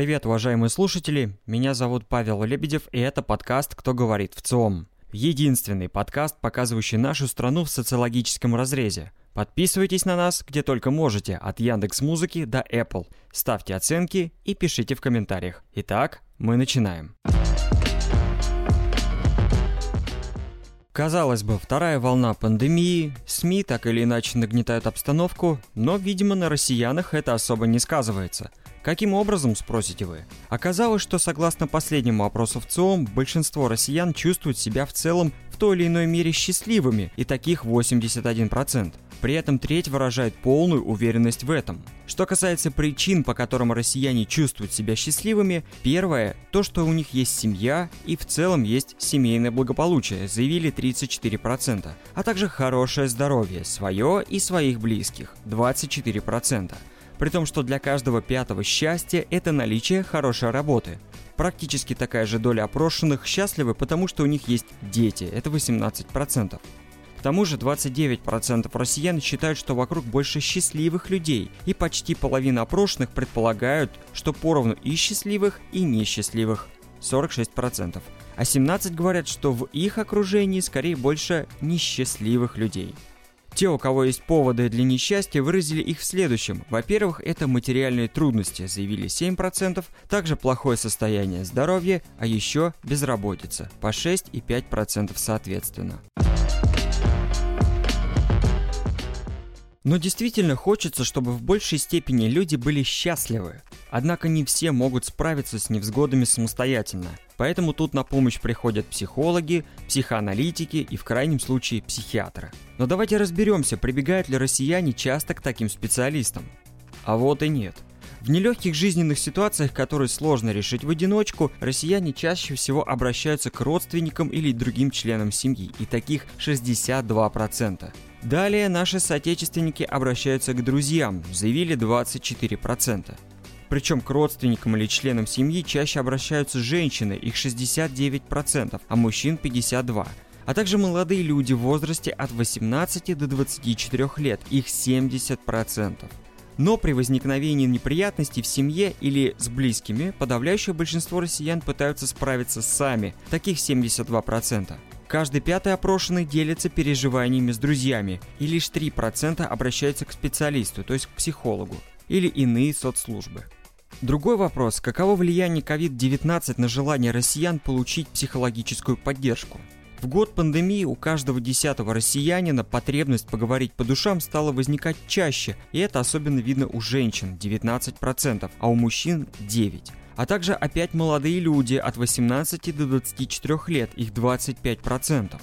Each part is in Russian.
Привет, уважаемые слушатели, меня зовут Павел Лебедев, и это подкаст «Кто говорит в ЦИОМ». Единственный подкаст, показывающий нашу страну в социологическом разрезе. Подписывайтесь на нас, где только можете, от Яндекс Музыки до Apple. Ставьте оценки и пишите в комментариях. Итак, мы начинаем. Казалось бы, вторая волна пандемии, СМИ так или иначе нагнетают обстановку, но, видимо, на россиянах это особо не сказывается – Каким образом, спросите вы? Оказалось, что согласно последнему опросу в ЦИОМ, большинство россиян чувствуют себя в целом в той или иной мере счастливыми, и таких 81%. При этом треть выражает полную уверенность в этом. Что касается причин, по которым россияне чувствуют себя счастливыми, первое – то, что у них есть семья и в целом есть семейное благополучие, заявили 34%, а также хорошее здоровье, свое и своих близких – 24%. При том, что для каждого пятого счастья – это наличие хорошей работы. Практически такая же доля опрошенных счастливы, потому что у них есть дети – это 18%. К тому же 29% россиян считают, что вокруг больше счастливых людей, и почти половина опрошенных предполагают, что поровну и счастливых, и несчастливых – 46%. А 17 говорят, что в их окружении скорее больше несчастливых людей – те, у кого есть поводы для несчастья, выразили их в следующем. Во-первых, это материальные трудности, заявили 7%, также плохое состояние здоровья, а еще безработица, по 6 и 5% соответственно. Но действительно хочется, чтобы в большей степени люди были счастливы. Однако не все могут справиться с невзгодами самостоятельно. Поэтому тут на помощь приходят психологи, психоаналитики и в крайнем случае психиатры. Но давайте разберемся, прибегают ли россияне часто к таким специалистам. А вот и нет. В нелегких жизненных ситуациях, которые сложно решить в одиночку, россияне чаще всего обращаются к родственникам или другим членам семьи, и таких 62%. Далее наши соотечественники обращаются к друзьям, заявили 24%. Причем к родственникам или членам семьи чаще обращаются женщины, их 69%, а мужчин 52% а также молодые люди в возрасте от 18 до 24 лет, их 70%. Но при возникновении неприятностей в семье или с близкими, подавляющее большинство россиян пытаются справиться сами, таких 72%. Каждый пятый опрошенный делится переживаниями с друзьями, и лишь 3% обращаются к специалисту, то есть к психологу, или иные соцслужбы. Другой вопрос, каково влияние COVID-19 на желание россиян получить психологическую поддержку? В год пандемии у каждого десятого россиянина потребность поговорить по душам стала возникать чаще, и это особенно видно у женщин 19%, а у мужчин 9% а также опять молодые люди от 18 до 24 лет, их 25%.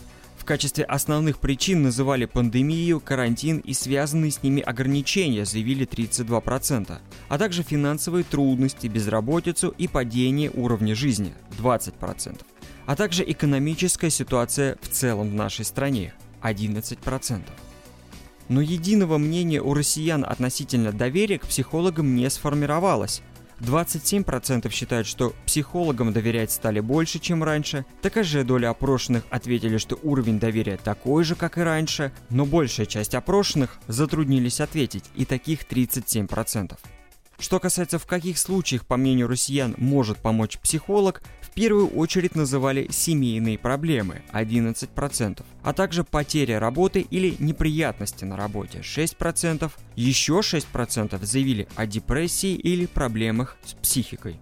Качестве основных причин называли пандемию, карантин и связанные с ними ограничения, заявили 32%, а также финансовые трудности, безработицу и падение уровня жизни 20%, а также экономическая ситуация в целом в нашей стране 11%. Но единого мнения у россиян относительно доверия к психологам не сформировалось. 27% считают, что психологам доверять стали больше, чем раньше. Такая же доля опрошенных ответили, что уровень доверия такой же, как и раньше, но большая часть опрошенных затруднились ответить, и таких 37%. Что касается в каких случаях, по мнению россиян, может помочь психолог, в первую очередь называли семейные проблемы 11%, а также потеря работы или неприятности на работе 6%, еще 6% заявили о депрессии или проблемах с психикой.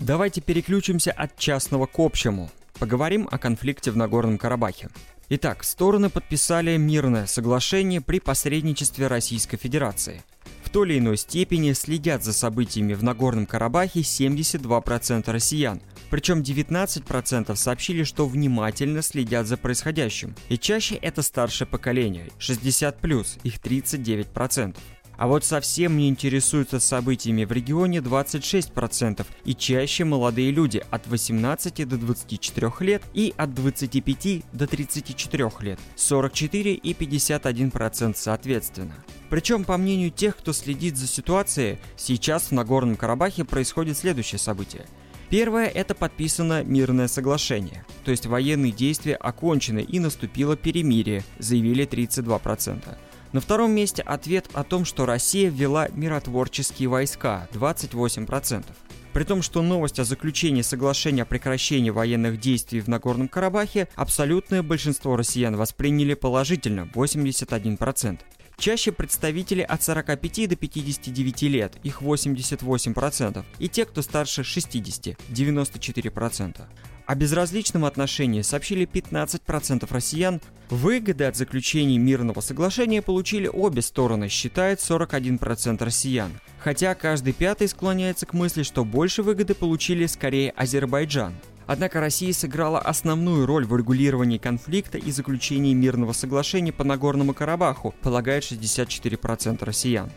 Давайте переключимся от частного к общему. Поговорим о конфликте в Нагорном Карабахе. Итак, стороны подписали мирное соглашение при посредничестве Российской Федерации. В той или иной степени следят за событиями в Нагорном Карабахе 72% россиян, причем 19% сообщили, что внимательно следят за происходящим. И чаще это старшее поколение, 60+, их 39%. А вот совсем не интересуются событиями в регионе 26% и чаще молодые люди от 18 до 24 лет и от 25 до 34 лет, 44 и 51% соответственно. Причем, по мнению тех, кто следит за ситуацией, сейчас в Нагорном Карабахе происходит следующее событие. Первое – это подписано мирное соглашение, то есть военные действия окончены и наступило перемирие, заявили 32%. На втором месте ответ о том, что Россия ввела миротворческие войска – 28%. При том, что новость о заключении соглашения о прекращении военных действий в Нагорном Карабахе абсолютное большинство россиян восприняли положительно – 81%. Чаще представители от 45 до 59 лет, их 88%, и те, кто старше 60, 94%. О безразличном отношении сообщили 15% россиян. Выгоды от заключения мирного соглашения получили обе стороны, считает 41% россиян. Хотя каждый пятый склоняется к мысли, что больше выгоды получили скорее Азербайджан. Однако Россия сыграла основную роль в регулировании конфликта и заключении мирного соглашения по Нагорному Карабаху, полагает 64% россиян.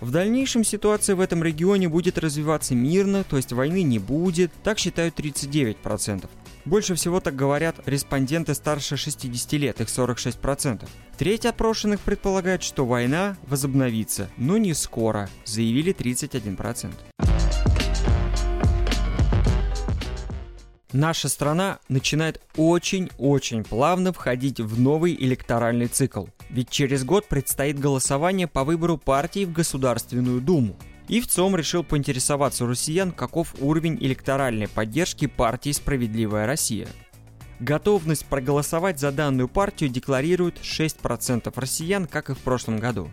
В дальнейшем ситуация в этом регионе будет развиваться мирно, то есть войны не будет, так считают 39%. Больше всего так говорят респонденты старше 60 лет, их 46%. Треть опрошенных предполагает, что война возобновится, но не скоро, заявили 31%. Наша страна начинает очень-очень плавно входить в новый электоральный цикл. Ведь через год предстоит голосование по выбору партии в Государственную Думу. И в ЦОМ решил поинтересоваться россиян, каков уровень электоральной поддержки партии «Справедливая Россия». Готовность проголосовать за данную партию декларирует 6% россиян, как и в прошлом году.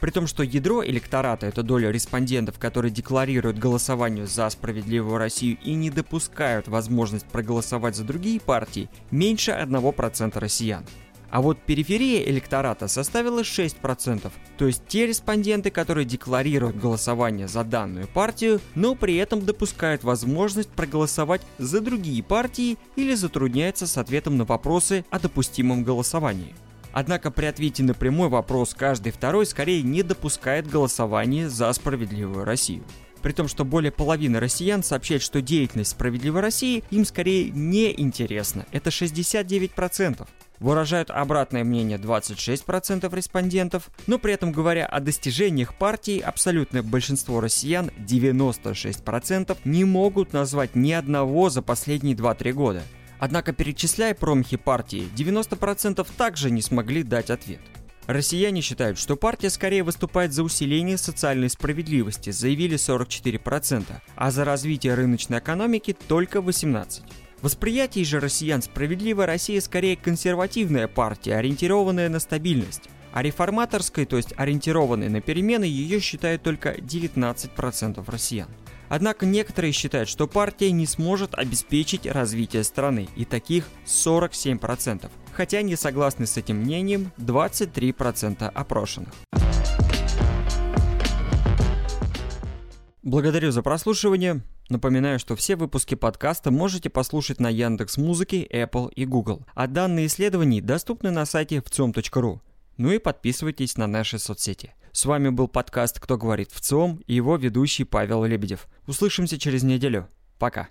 При том, что ядро электората – это доля респондентов, которые декларируют голосование за справедливую Россию и не допускают возможность проголосовать за другие партии, меньше 1% россиян. А вот периферия электората составила 6%, то есть те респонденты, которые декларируют голосование за данную партию, но при этом допускают возможность проголосовать за другие партии или затрудняются с ответом на вопросы о допустимом голосовании. Однако при ответе на прямой вопрос каждый второй скорее не допускает голосования за справедливую Россию. При том, что более половины россиян сообщают, что деятельность «Справедливой России» им скорее не интересна. Это 69%. Выражают обратное мнение 26% респондентов, но при этом говоря о достижениях партии, абсолютное большинство россиян, 96%, не могут назвать ни одного за последние 2-3 года. Однако, перечисляя промахи партии, 90% также не смогли дать ответ. Россияне считают, что партия скорее выступает за усиление социальной справедливости, заявили 44%, а за развитие рыночной экономики только 18%. Восприятие же россиян «Справедливая Россия» скорее консервативная партия, ориентированная на стабильность. А реформаторской, то есть ориентированной на перемены, ее считают только 19% россиян. Однако некоторые считают, что партия не сможет обеспечить развитие страны, и таких 47%, хотя не согласны с этим мнением 23% опрошенных. Благодарю за прослушивание. Напоминаю, что все выпуски подкаста можете послушать на Яндекс Музыке, Apple и Google, а данные исследований доступны на сайте вцом.ру. Ну и подписывайтесь на наши соцсети. С вами был подкаст «Кто говорит в ЦИОМ» и его ведущий Павел Лебедев. Услышимся через неделю. Пока.